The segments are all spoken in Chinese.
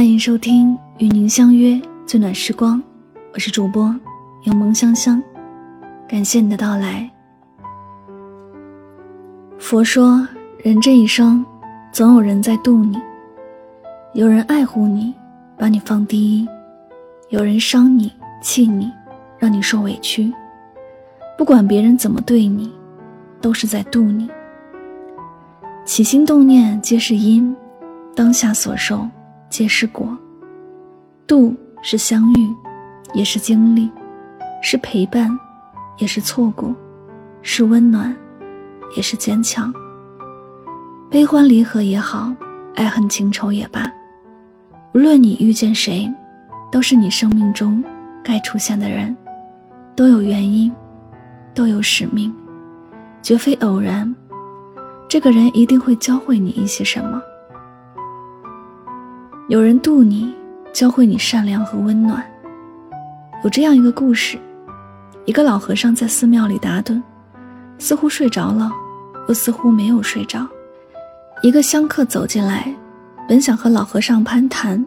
欢迎收听与您相约最暖时光，我是主播柠檬香香，感谢你的到来。佛说，人这一生，总有人在渡你，有人爱护你，把你放第一；有人伤你、气你，让你受委屈。不管别人怎么对你，都是在渡你。起心动念皆是因，当下所受。皆是果，度是相遇，也是经历，是陪伴，也是错过，是温暖，也是坚强。悲欢离合也好，爱恨情仇也罢，无论你遇见谁，都是你生命中该出现的人，都有原因，都有使命，绝非偶然。这个人一定会教会你一些什么。有人渡你，教会你善良和温暖。有这样一个故事：一个老和尚在寺庙里打盹，似乎睡着了，又似乎没有睡着。一个香客走进来，本想和老和尚攀谈，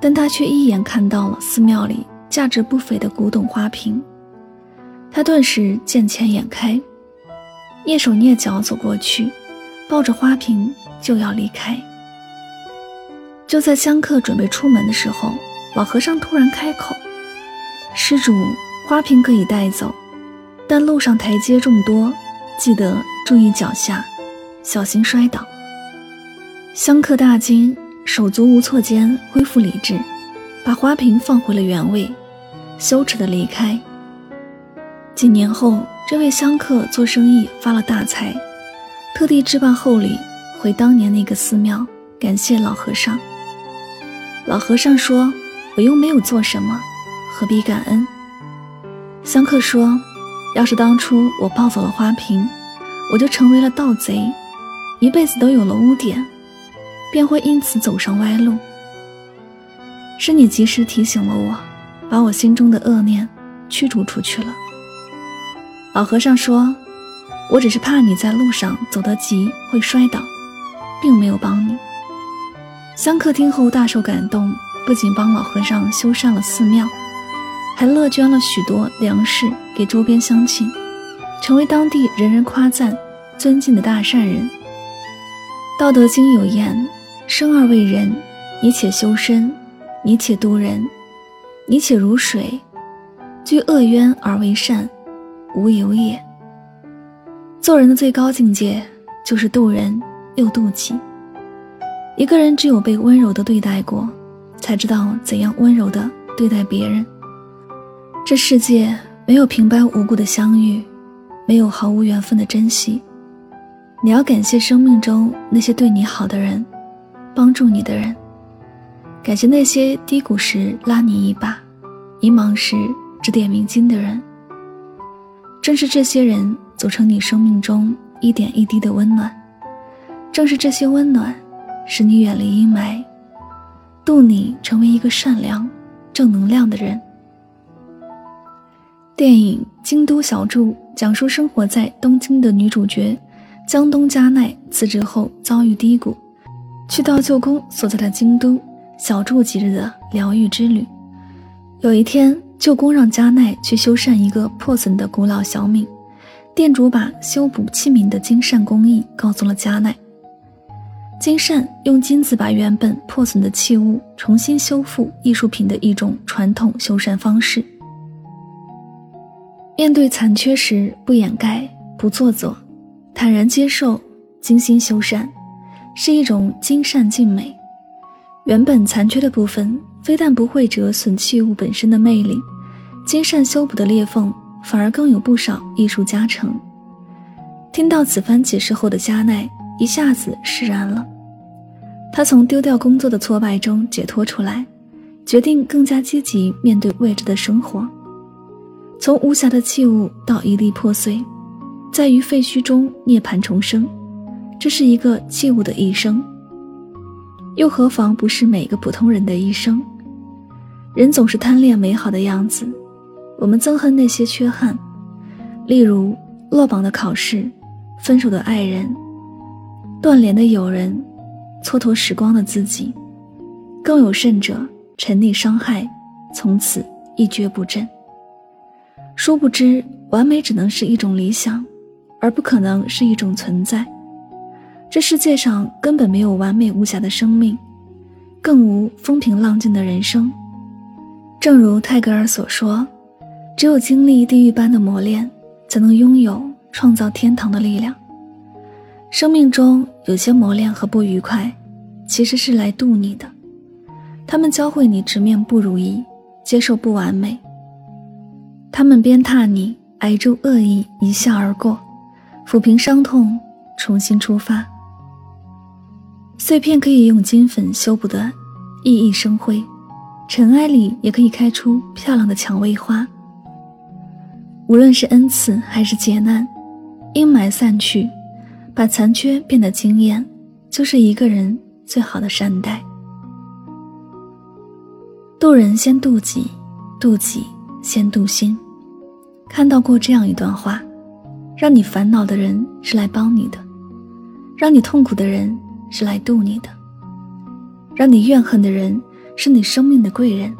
但他却一眼看到了寺庙里价值不菲的古董花瓶，他顿时见钱眼开，蹑手蹑脚走过去，抱着花瓶就要离开。就在香客准备出门的时候，老和尚突然开口：“施主，花瓶可以带走，但路上台阶众多，记得注意脚下，小心摔倒。”香客大惊，手足无措间恢复理智，把花瓶放回了原位，羞耻的离开。几年后，这位香客做生意发了大财，特地置办厚礼回当年那个寺庙，感谢老和尚。老和尚说：“我又没有做什么，何必感恩？”香客说：“要是当初我抱走了花瓶，我就成为了盗贼，一辈子都有了污点，便会因此走上歪路。是你及时提醒了我，把我心中的恶念驱逐出去了。”老和尚说：“我只是怕你在路上走得急会摔倒，并没有帮你。”香客听后大受感动，不仅帮老和尚修缮了寺庙，还乐捐了许多粮食给周边乡亲，成为当地人人夸赞、尊敬的大善人。《道德经》有言：“生而为人，你且修身，你且度人，你且如水，居恶渊而为善，无有也。”做人的最高境界，就是度人又度己。一个人只有被温柔的对待过，才知道怎样温柔的对待别人。这世界没有平白无故的相遇，没有毫无缘分的珍惜。你要感谢生命中那些对你好的人，帮助你的人。感谢那些低谷时拉你一把，迷茫时指点迷津的人。正是这些人组成你生命中一点一滴的温暖，正是这些温暖。使你远离阴霾，渡你成为一个善良、正能量的人。电影《京都小筑》讲述生活在东京的女主角江东加奈辞职后遭遇低谷，去到舅公所在的京都小住几日的疗愈之旅。有一天，舅公让加奈去修缮一个破损的古老小皿，店主把修补器皿的精善工艺告诉了加奈。金善用金子把原本破损的器物重新修复，艺术品的一种传统修缮方式。面对残缺时，不掩盖，不做作，坦然接受，精心修缮，是一种精善尽美。原本残缺的部分，非但不会折损器物本身的魅力，金善修补的裂缝反而更有不少艺术加成。听到此番解释后的加奈一下子释然了。他从丢掉工作的挫败中解脱出来，决定更加积极面对未知的生活。从无瑕的器物到一粒破碎，在于废墟中涅槃重生，这是一个器物的一生。又何妨不是每个普通人的一生？人总是贪恋美好的样子，我们憎恨那些缺憾，例如落榜的考试、分手的爱人、断联的友人。蹉跎时光的自己，更有甚者，沉溺伤害，从此一蹶不振。殊不知，完美只能是一种理想，而不可能是一种存在。这世界上根本没有完美无瑕的生命，更无风平浪静的人生。正如泰戈尔所说：“只有经历地狱般的磨练，才能拥有创造天堂的力量。”生命中有些磨练和不愉快，其实是来渡你的。他们教会你直面不如意，接受不完美。他们鞭挞你，挨住恶意一笑而过，抚平伤痛，重新出发。碎片可以用金粉修补的熠熠生辉，尘埃里也可以开出漂亮的蔷薇花。无论是恩赐还是劫难，阴霾散去，把残缺变得惊艳，就是一个人最好的善待。渡人先渡己，渡己先渡心。看到过这样一段话：让你烦恼的人是来帮你的，让你痛苦的人是来渡你的，让你怨恨的人是你生命的贵人，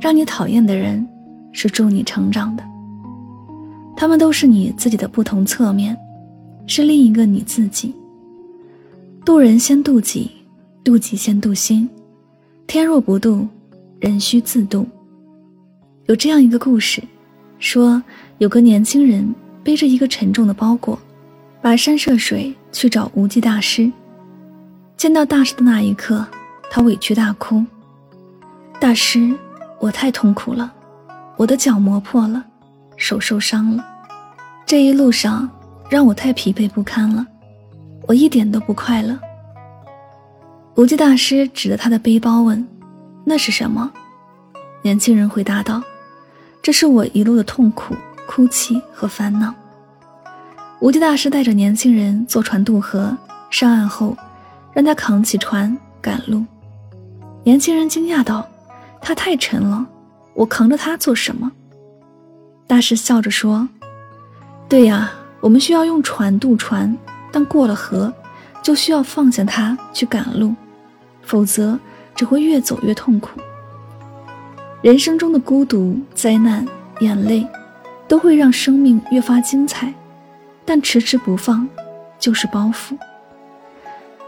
让你讨厌的人是助你成长的。他们都是你自己的不同侧面，是另一个你自己。渡人先渡己，渡己先渡心。天若不渡，人须自渡。有这样一个故事，说有个年轻人背着一个沉重的包裹，跋山涉水去找无忌大师。见到大师的那一刻，他委屈大哭：“大师，我太痛苦了，我的脚磨破了，手受伤了，这一路上让我太疲惫不堪了，我一点都不快乐。”无忌大师指着他的背包问。那是什么？年轻人回答道：“这是我一路的痛苦、哭泣和烦恼。”无忌大师带着年轻人坐船渡河，上岸后，让他扛起船赶路。年轻人惊讶道：“他太沉了，我扛着他做什么？”大师笑着说：“对呀，我们需要用船渡船，但过了河，就需要放下它去赶路，否则。”只会越走越痛苦。人生中的孤独、灾难、眼泪，都会让生命越发精彩，但迟迟不放，就是包袱。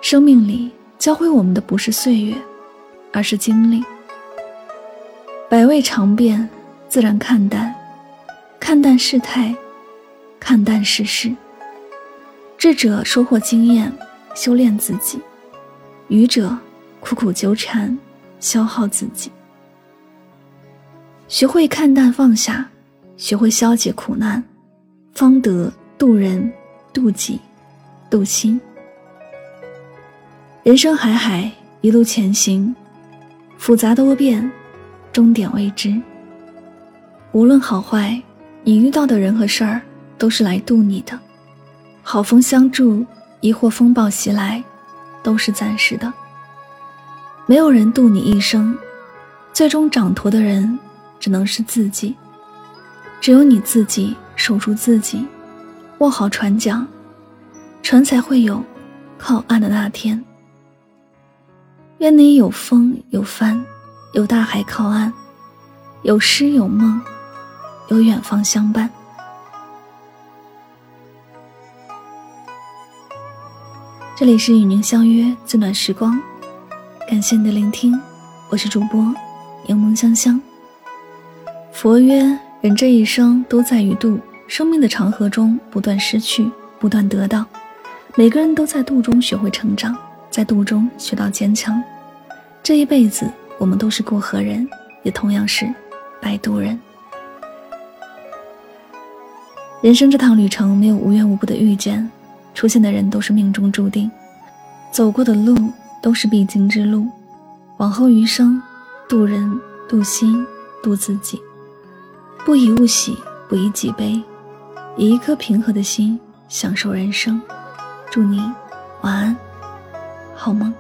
生命里教会我们的不是岁月，而是经历。百味尝遍，自然看淡，看淡世态，看淡世事。智者收获经验，修炼自己；愚者。苦苦纠缠，消耗自己。学会看淡放下，学会消解苦难，方得渡人、渡己、渡心。人生海海，一路前行，复杂多变，终点未知。无论好坏，你遇到的人和事儿都是来渡你的。好风相助，亦或风暴袭来，都是暂时的。没有人渡你一生，最终掌舵的人只能是自己。只有你自己守住自己，握好船桨，船才会有靠岸的那天。愿你有风有帆，有大海靠岸，有诗有梦，有远方相伴。这里是与您相约最暖时光。感谢你的聆听，我是主播柠檬香香。佛曰：人这一生都在于度，生命的长河中不断失去，不断得到。每个人都在度中学会成长，在度中学到坚强。这一辈子，我们都是过河人，也同样是摆渡人。人生这趟旅程没有无缘无故的遇见，出现的人都是命中注定，走过的路。都是必经之路，往后余生，渡人、渡心、渡自己，不以物喜，不以己悲，以一颗平和的心享受人生。祝你晚安，好梦。